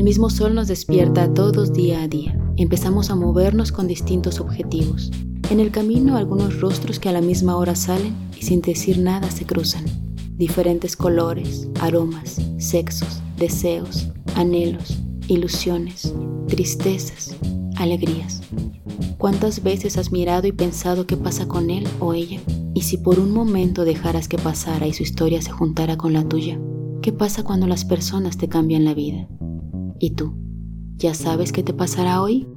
El mismo sol nos despierta a todos día a día. Empezamos a movernos con distintos objetivos. En el camino algunos rostros que a la misma hora salen y sin decir nada se cruzan. Diferentes colores, aromas, sexos, deseos, anhelos, ilusiones, tristezas, alegrías. ¿Cuántas veces has mirado y pensado qué pasa con él o ella? Y si por un momento dejaras que pasara y su historia se juntara con la tuya, ¿qué pasa cuando las personas te cambian la vida? ¿Y tú? ¿Ya sabes qué te pasará hoy?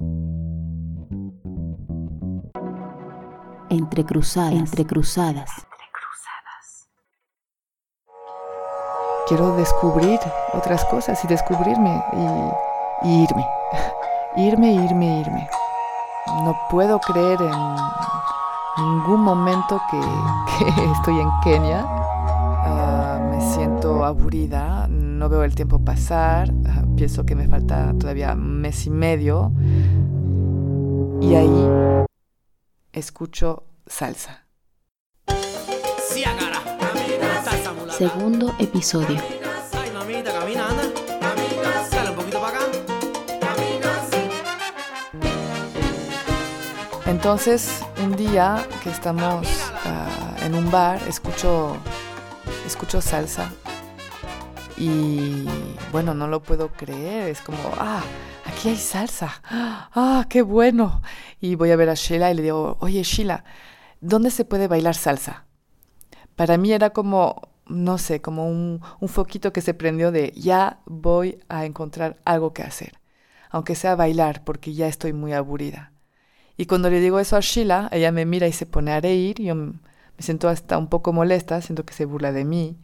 Entre cruzadas, entre cruzadas. Quiero descubrir otras cosas y descubrirme y, irme. irme, irme, irme. No puedo creer en ningún momento que, estoy en Kenia. Ah, me siento aburrida, no veo el tiempo pasar, ah, pienso que me falta todavía un mes y medio. Y ahí escucho salsa. Segundo episodio. Entonces, un día que estamos ah, en un bar, escucho, escucho salsa y bueno, no lo puedo creer, es como, ah, aquí hay salsa, ah, qué bueno. Y voy a ver a Sheila y le digo, oye Sheila, ¿dónde se puede bailar salsa? Para mí era como, no sé, como un, un foquito que se prendió de, ya voy a encontrar algo que hacer, aunque sea bailar, porque ya estoy muy aburrida. Y cuando le digo eso a Sheila, ella me mira y se pone a reír. Yo me siento hasta un poco molesta, siento que se burla de mí.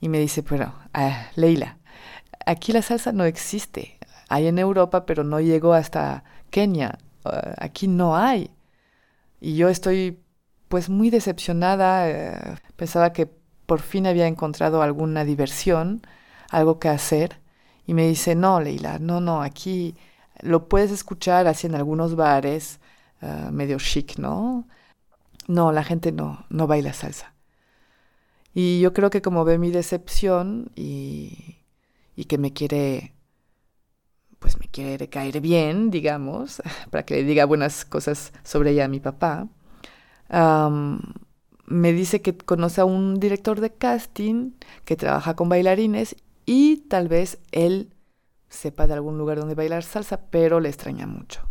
Y me dice, bueno, ah, Leila, aquí la salsa no existe. Hay en Europa, pero no llegó hasta Kenia. Ah, aquí no hay. Y yo estoy pues muy decepcionada. Eh, pensaba que por fin había encontrado alguna diversión, algo que hacer. Y me dice, no, Leila, no, no, aquí lo puedes escuchar así en algunos bares, Ah, medio chic, ¿no? No, la gente no, no baila salsa. Y yo creo que como ve mi decepción y, y que me quiere, pues me quiere caer bien, digamos, para que le diga buenas cosas sobre ella a mi papá, me dice que conoce a un director de casting que trabaja con bailarines y tal vez él sepa de algún lugar donde bailar salsa, pero le extraña mucho.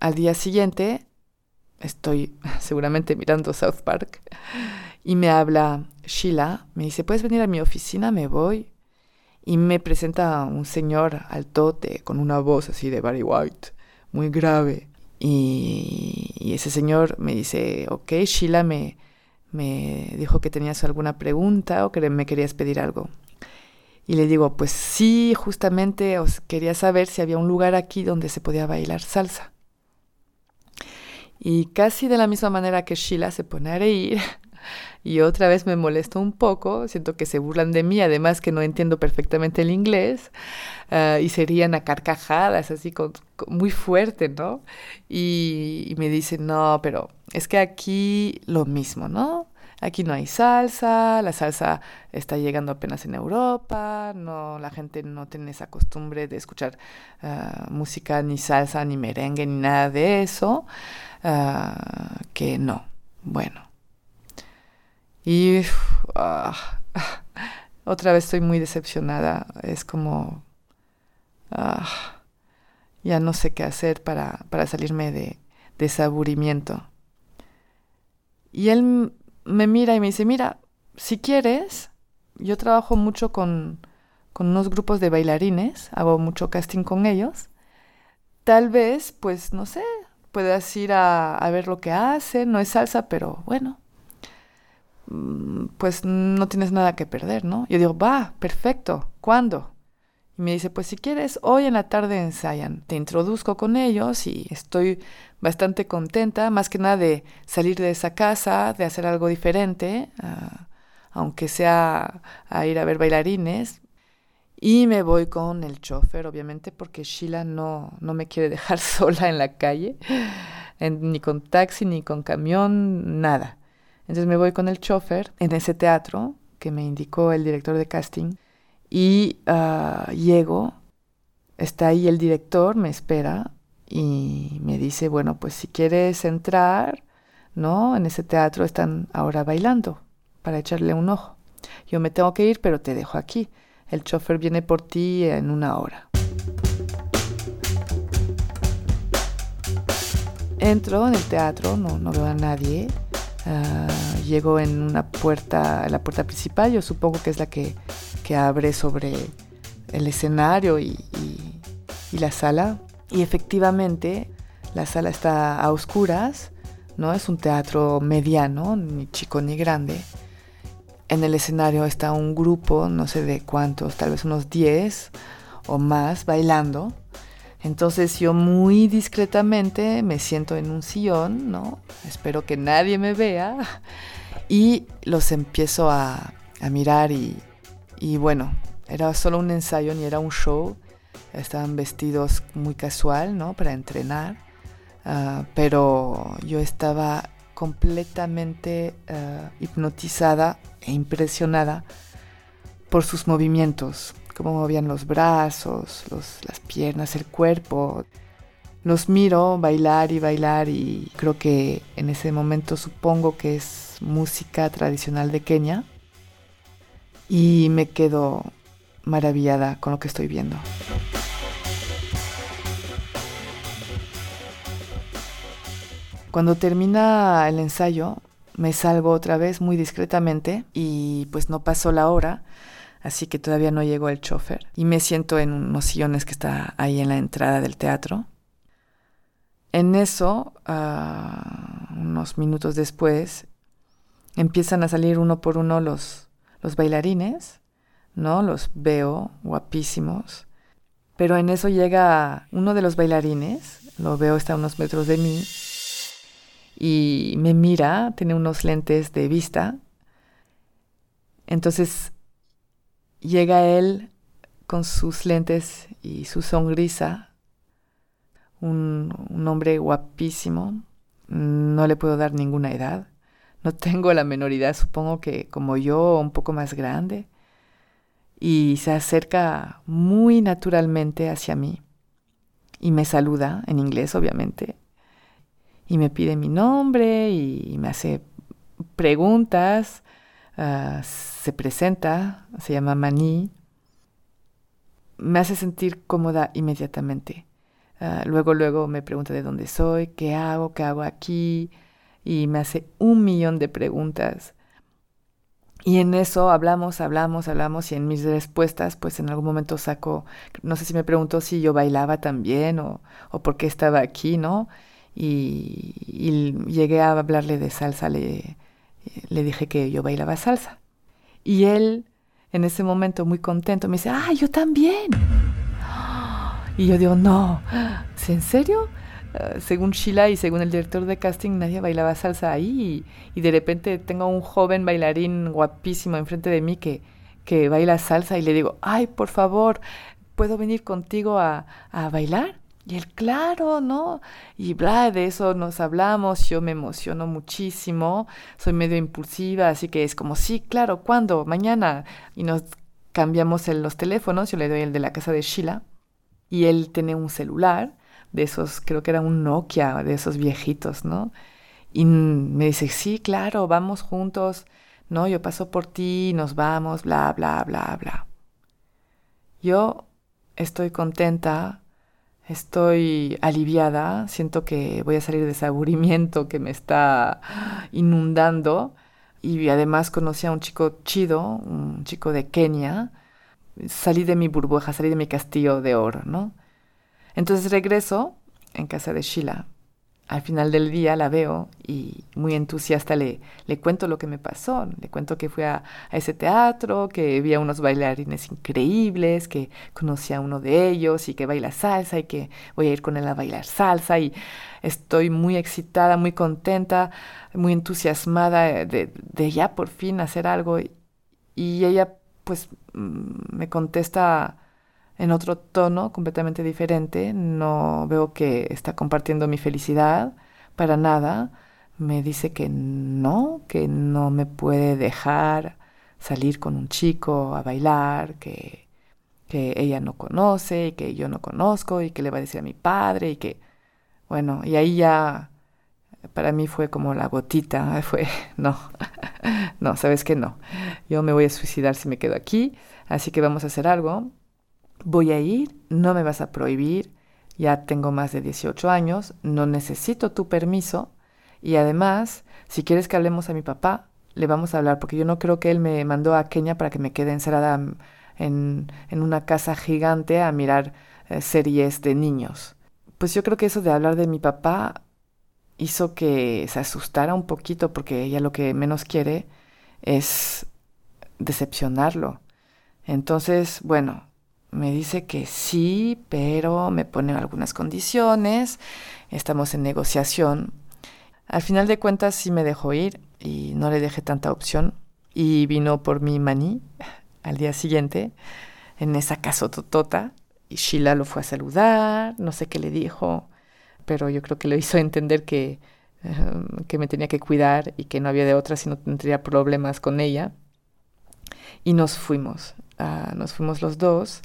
Al día siguiente estoy seguramente mirando South Park y me habla Sheila, me dice, ¿puedes venir a mi oficina? Me voy. Y me presenta un señor altote con una voz así de Barry White, muy grave. Y, ese señor me dice, ok, Sheila me, me dijo que tenías alguna pregunta o que me querías pedir algo. Y le digo, pues sí, justamente os quería saber si había un lugar aquí donde se podía bailar salsa. Y casi de la misma manera que Sheila se pone a reír, y otra vez me molesto un poco, siento que se burlan de mí, además que no entiendo perfectamente el inglés, ah, y serían a carcajadas, así con, muy fuerte, ¿no? Y, me dicen, no, pero es que aquí lo mismo, ¿no? Aquí no hay salsa, la salsa está llegando apenas en Europa, no, la gente no tiene esa costumbre de escuchar ah, música ni salsa, ni merengue, ni nada de eso, ah, que no. Bueno. Y ah, otra vez estoy muy decepcionada, es como... ya no sé qué hacer para, para salirme de, de. Y él me mira y me dice, mira, si quieres, yo trabajo mucho con, con unos grupos de bailarines, hago mucho casting con ellos. Tal vez, pues, no sé, puedas ir a, a ver lo que hacen, no es salsa, pero bueno, pues no tienes nada que perder, ¿no? Yo digo, va, perfecto, ¿cuándo? Y me dice, pues si quieres, hoy en la tarde ensayan. Te introduzco con ellos y estoy bastante contenta, más que nada de salir de esa casa, de hacer algo diferente, ah, aunque sea a ir a ver bailarines. Y me voy con el chofer, obviamente, porque Sheila no, no me quiere dejar sola en la calle, ni con taxi, ni con camión, nada. Entonces me voy con el chofer en ese teatro que me indicó el director de casting Y ah, llego, está ahí el director, me espera y me dice, bueno, pues si quieres entrar, ¿no? En ese teatro están ahora bailando para echarle un ojo. Yo me tengo que ir, pero te dejo aquí. El chofer viene por ti en una hora. Entro en el teatro, no, no veo a nadie. Ah, llego en una puerta, la puerta principal, yo supongo que es la que, que abre sobre el escenario y, y, la sala. Y efectivamente, la sala está a oscuras, ¿no? Es un teatro mediano, ni chico ni grande. En el escenario está un grupo, no sé de cuántos, tal vez unos 10 o más, bailando. Entonces yo muy discretamente me siento en un sillón, ¿no? Espero que nadie me vea y los empiezo a, mirar y, bueno, era solo un ensayo ni era un show. Estaban vestidos muy casual, ¿no? Para entrenar. Ah, pero yo estaba completamente ah, hipnotizada e impresionada por sus movimientos, cómo movían los brazos, las piernas, el cuerpo. Los miro bailar y bailar y creo que en ese momento supongo que es música tradicional de Kenia y me quedo maravillada con lo que estoy viendo. Cuando termina el ensayo, me salgo otra vez muy discretamente y pues no pasó la hora, así que todavía no llegó el chofer. Y me siento en unos sillones que está ahí en la entrada del teatro. En eso, ah, unos minutos después, empiezan a salir uno por uno los, los bailarines, ¿no? Los veo guapísimos. Pero en eso llega uno de los bailarines, lo veo, está a unos metros de mí, y me mira, tiene unos lentes de vista. Entonces llega él con sus lentes y su sonrisa, un, hombre guapísimo, no le puedo dar ninguna edad, no tengo la menor edad, supongo que como yo, un poco más grande, y se acerca muy naturalmente hacia mí. Y me saluda en inglés, obviamente, y me pide mi nombre y me hace preguntas, ah, se presenta, se llama Maní, me hace sentir cómoda inmediatamente. Ah, luego, luego me pregunta de dónde soy, qué hago, qué hago aquí, y me hace un millón de preguntas. Y en eso hablamos, hablamos, hablamos, y en mis respuestas, pues en algún momento saco, no sé si me preguntó si yo bailaba también o, o por qué estaba aquí, ¿no? y, llegué a hablarle de salsa, le, le dije que yo bailaba salsa. Y él, en ese momento muy contento, me dice, ah, yo también. Y yo digo, no, ¿en serio? Ah, según Sheila y según el director de casting, nadie bailaba salsa ahí. Y, de repente tengo un joven bailarín guapísimo enfrente de mí que, que baila salsa y le digo, ay, por favor, ¿puedo venir contigo a, a bailar? Y él, claro, ¿no? Y bla, de eso nos hablamos, yo me emociono muchísimo, soy medio impulsiva, así que es como, sí, claro, ¿cuándo? Mañana. Y nos cambiamos los teléfonos, yo le doy el de la casa de Sheila, y él tiene un celular, de esos, creo que era un Nokia, de esos viejitos, ¿no? Y me dice, sí, claro, vamos juntos, ¿no? Yo paso por ti, nos vamos, bla, bla, bla, bla. Yo estoy contenta Estoy aliviada, siento que voy a salir de ese aburrimiento que me está inundando. Y además conocí a un chico chido, un chico de Kenia. Salí de mi burbuja, salí de mi castillo de oro, ¿no? Entonces regreso en casa de Sheila al final del día la veo y muy entusiasta le, le cuento lo que me pasó. Le cuento que fui a, ese teatro, que vi a unos bailarines increíbles, que conocí a uno de ellos y que baila salsa y que voy a ir con él a bailar salsa y estoy muy excitada, muy contenta, muy entusiasmada de, ya por fin hacer algo. Y ella pues mm, me contesta en otro tono completamente diferente. No veo que está compartiendo mi felicidad para nada. Me dice que no, que no me puede dejar salir con un chico a bailar que, que ella no conoce y que yo no conozco y que le va a decir a mi padre y que, bueno, y ahí ya para mí fue como la gotita, fue, no, no, sabes que no, yo me voy a suicidar si me quedo aquí, así que vamos a hacer algo, voy a ir, no me vas a prohibir, ya tengo más de 18 años, no necesito tu permiso y además, si quieres que hablemos a mi papá, le vamos a hablar, porque yo no creo que él me mandó a Kenia para que me quede encerrada en, en una casa gigante a mirar eh, series de niños. Pues yo creo que eso de hablar de mi papá hizo que se asustara un poquito porque ella lo que menos quiere es decepcionarlo. Entonces, bueno, me dice que sí, pero me pone algunas condiciones, estamos en negociación. Al final de cuentas sí me dejó ir y no le dejé tanta opción y vino por mi maní al día siguiente en esa casototota y Sheila lo fue a saludar, no sé qué le dijo, pero yo creo que le hizo entender que, em, que me tenía que cuidar y que no había de otra si no tendría problemas con ella. Y nos fuimos, ah, nos fuimos los dos,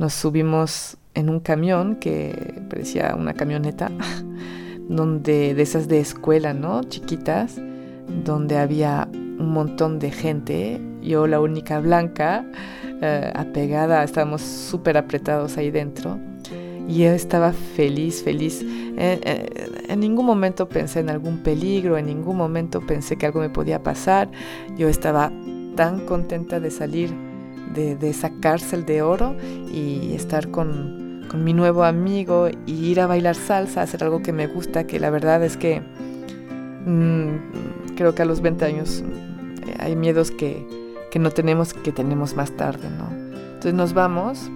nos subimos en un camión que parecía una camioneta, donde de esas de escuela, ¿no? Chiquitas, donde había un montón de gente, yo la única blanca, eh, apegada, estábamos súper apretados ahí dentro y yo estaba feliz, feliz. En, ningún momento pensé en algún peligro, en ningún momento pensé que algo me podía pasar. Yo estaba tan contenta de salir de, esa cárcel de oro y estar con, mi nuevo amigo y ir a bailar salsa, hacer algo que me gusta, que la verdad es que mm, creo que a los 20 años eh, hay miedos que, que no tenemos, que tenemos más tarde, ¿no? Entonces nos vamos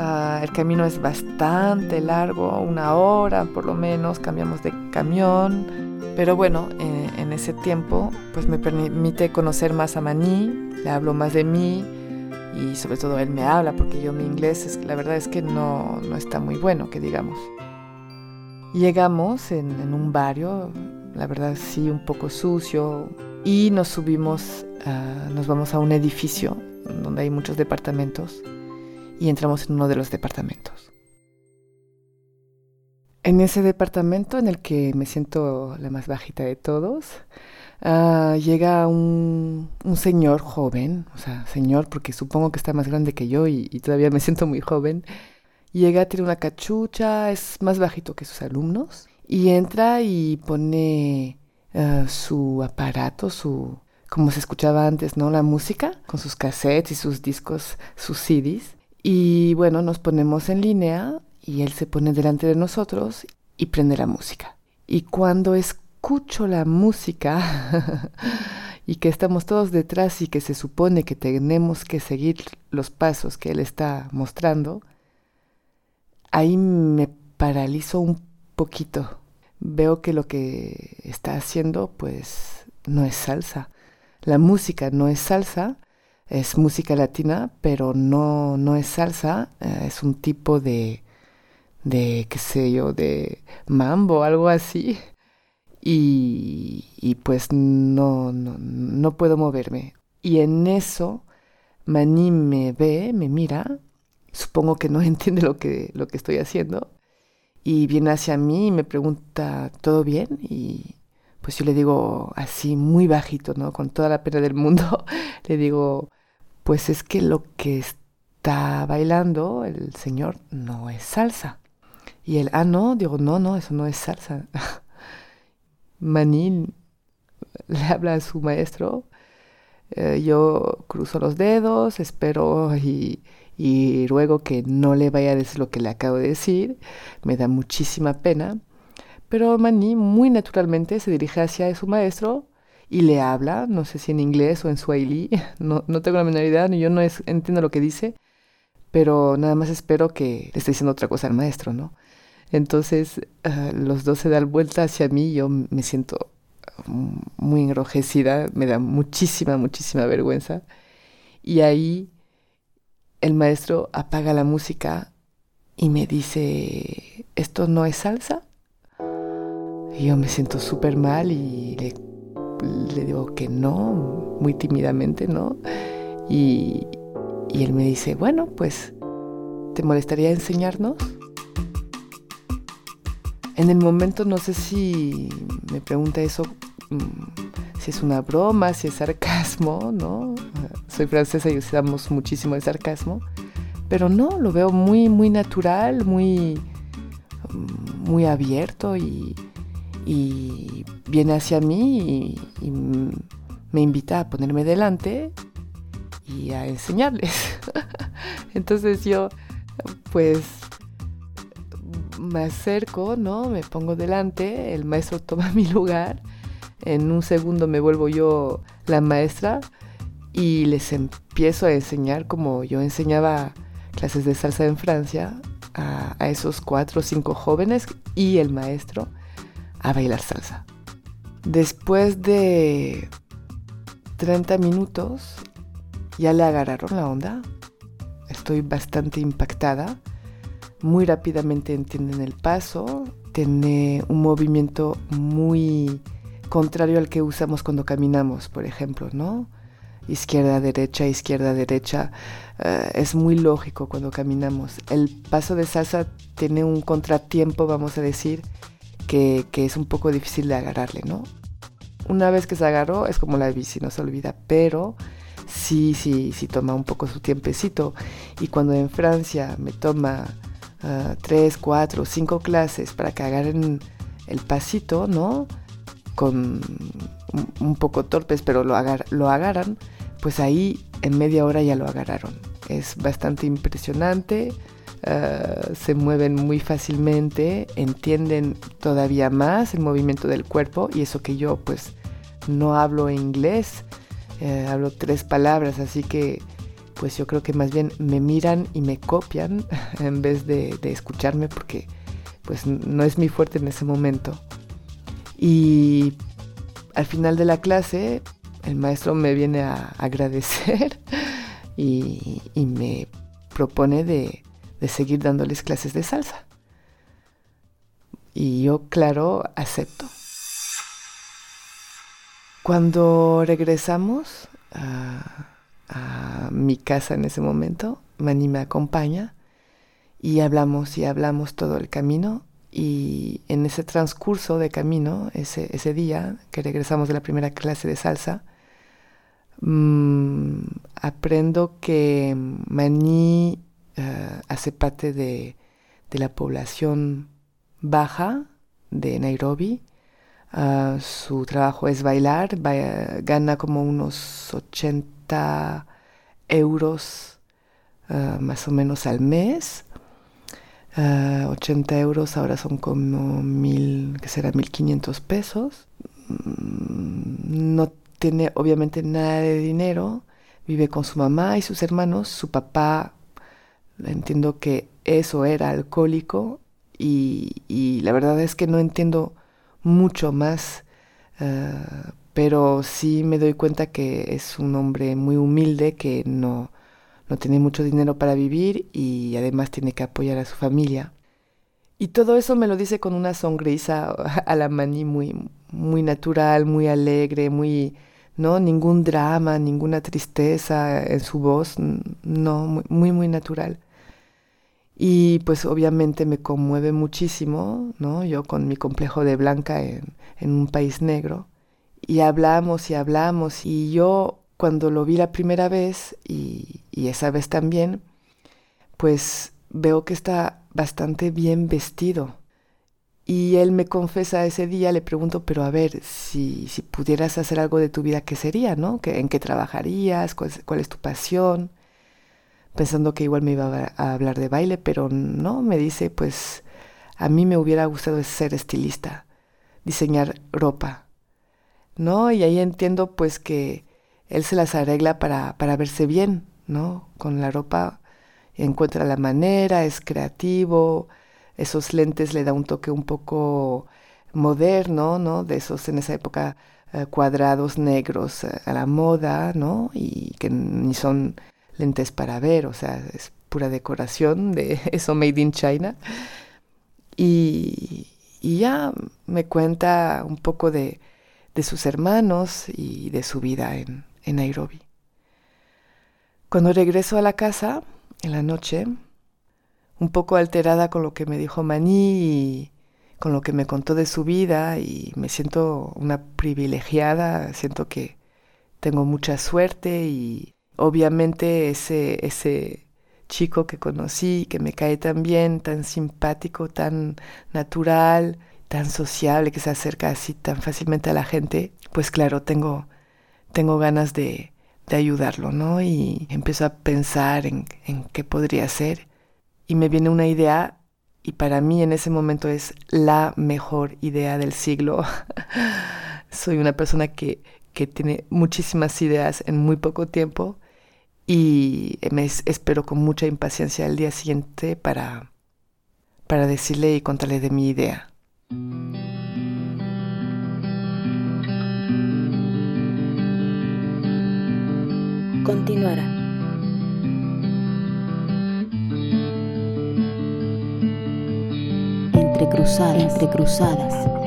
Ah, el camino es bastante largo, una hora por lo menos, cambiamos de camión. Pero bueno, eh, en ese tiempo pues me permite conocer más a Maní, le hablo más de mí y sobre todo él me habla porque yo mi inglés es, la verdad es que no, no está muy bueno, que digamos. Llegamos en, un barrio, la verdad sí, un poco sucio y nos subimos, nos vamos a un edificio donde hay muchos departamentos y entramos en uno de los departamentos. En ese departamento en el que me siento la más bajita de todos, ah, llega un, señor joven, o sea, señor porque supongo que está más grande que yo y, todavía me siento muy joven. Llega, tiene una cachucha, es más bajito que sus alumnos y entra y pone ah, su aparato, su, como se escuchaba antes, ¿no? La música, con sus cassettes y sus discos, sus CDs. Y bueno, nos ponemos en línea y él se pone delante de nosotros y prende la música. Y cuando escucho la música y que estamos todos detrás y que se supone que tenemos que seguir los pasos que él está mostrando, ahí me paralizo un poquito. Veo que lo que está haciendo pues no es salsa. La música no es salsa es música latina, pero no, no es salsa, eh, es un tipo de, de, qué sé yo, de mambo, algo así. Y, pues no, no, no puedo moverme. Y en eso, Maní me ve, me mira, supongo que no entiende lo que, lo que estoy haciendo, y viene hacia mí y me pregunta, ¿todo bien? Y pues yo le digo así, muy bajito, ¿no? Con toda la pena del mundo, le digo, pues es que lo que está bailando el señor no es salsa. Y él, ah, no, digo, no, no, eso no es salsa. Manín le habla a su maestro, eh, yo cruzo los dedos, espero y, y ruego que no le vaya a decir lo que le acabo de decir, me da muchísima pena. Pero Maní muy naturalmente se dirige hacia su maestro y le habla, no sé si en inglés o en swahili, no, no tengo la menor idea, yo no entiendo lo que dice, pero nada más espero que le esté diciendo otra cosa al maestro, ¿no? Entonces ah, los dos se dan vuelta hacia mí, yo me siento muy enrojecida, me da muchísima, muchísima vergüenza. Y ahí el maestro apaga la música y me dice, ¿esto no es salsa? Y yo me siento súper mal y le digo que no, muy tímidamente, ¿no? Y, y él me dice, bueno, pues, ¿te molestaría enseñarnos? En el momento no sé si me pregunta eso, mm, si es una broma, si es sarcasmo, ¿no? Soy francesa y usamos muchísimo el sarcasmo, pero no, lo veo muy, muy natural, muy, muy abierto y, viene hacia mí y, me invita a ponerme delante y a enseñarles. Entonces yo, pues, me acerco, ¿no? Me pongo delante, el maestro toma mi lugar, en un segundo me vuelvo yo la maestra y les empiezo a enseñar como yo enseñaba clases de salsa en Francia a, a esos cuatro o cinco jóvenes y el maestro a bailar salsa. Después de 30 minutos ya le agarraron la onda. Estoy bastante impactada. Muy rápidamente entienden el paso. Tiene un movimiento muy contrario al que usamos cuando caminamos, por ejemplo, ¿no? Izquierda, derecha, izquierda, derecha. Eh, es muy lógico cuando caminamos. El paso de salsa tiene un contratiempo, vamos a decir, que, que es un poco difícil de agarrarle, ¿no? Una vez que se agarró es como la bici, no se olvida, pero sí, sí, sí toma un poco su tiempecito. Y cuando en Francia me toma uh, tres, cuatro, cinco clases para que agarren el pasito, ¿no? Con un, poco torpes, pero lo, lo agarran, pues ahí en media hora ya lo agarraron. Es bastante impresionante. Uh, se mueven muy fácilmente, entienden todavía más el movimiento del cuerpo y eso que yo pues no hablo inglés, eh, hablo tres palabras, así que pues yo creo que más bien me miran y me copian en vez de, escucharme porque pues no es mi fuerte en ese momento. Y al final de la clase el maestro me viene a agradecer y, me propone de, de seguir dándoles clases de salsa. Y yo, claro, acepto. Cuando regresamos a, mi casa en ese momento, Mani me acompaña y hablamos y hablamos todo el camino. Y en ese transcurso de camino, ese, ese día que regresamos de la primera clase de salsa, mmm, aprendo que Mani uh, hace parte de, de, la población baja de Nairobi Uh, su trabajo es bailar, gana como unos 80 euros uh, más o menos al mes. Uh, ah, 80 euros ahora son como mil, que será 1500 pesos. Mm, no tiene obviamente nada de dinero, vive con su mamá y sus hermanos. Su papá, entiendo que eso era alcohólico y la verdad es que no entiendo mucho más, eh, pero sí me doy cuenta que es un hombre muy humilde que no, no tiene mucho dinero para vivir y además tiene que apoyar a su familia. Y todo eso me lo dice con una sonrisa a la maní muy, muy natural, muy alegre, muy, no, ningún drama, ninguna tristeza en su voz, no, muy, muy natural. Y pues obviamente me conmueve muchísimo, ¿no? Yo con mi complejo de blanca en, un país negro. Y hablamos y hablamos. Y yo cuando lo vi la primera vez y, esa vez también, pues veo que está bastante bien vestido. Y él me confesa ese día, le pregunto, pero a ver, si, si pudieras hacer algo de tu vida, ¿qué sería, no? ¿En qué trabajarías? ¿Cuál es tu pasión? Pensando que igual me iba a hablar de baile, pero no, me dice, pues a mí me hubiera gustado ser estilista, diseñar ropa, ¿no? Y ahí entiendo pues que él se las arregla para, para verse bien, ¿no? Con la ropa encuentra la manera, es creativo, esos lentes le da un toque un poco moderno, ¿no? De esos en esa época eh, cuadrados negros eh, a la moda, ¿no? Y que ni son lentes para ver, o sea, es pura decoración de eso made in China. Y, ya me cuenta un poco de, de sus hermanos y de su vida en, en Nairobi. Cuando regreso a la casa, en la noche, un poco alterada con lo que me dijo Maní y con lo que me contó de su vida y me siento una privilegiada, siento que tengo mucha suerte y obviamente ese, ese chico que conocí, que me cae tan bien, tan simpático, tan natural, tan sociable, que se acerca así tan fácilmente a la gente, pues claro, tengo, tengo ganas de, de ayudarlo, ¿no? Y empiezo a pensar en, en qué podría ser y me viene una idea y para mí en ese momento es la mejor idea del siglo. Soy una persona que, que tiene muchísimas ideas en muy poco tiempo y me espero con mucha impaciencia el día siguiente para, para decirle y contarle de mi idea. Continuará. Entre cruzadas, entre cruzadas.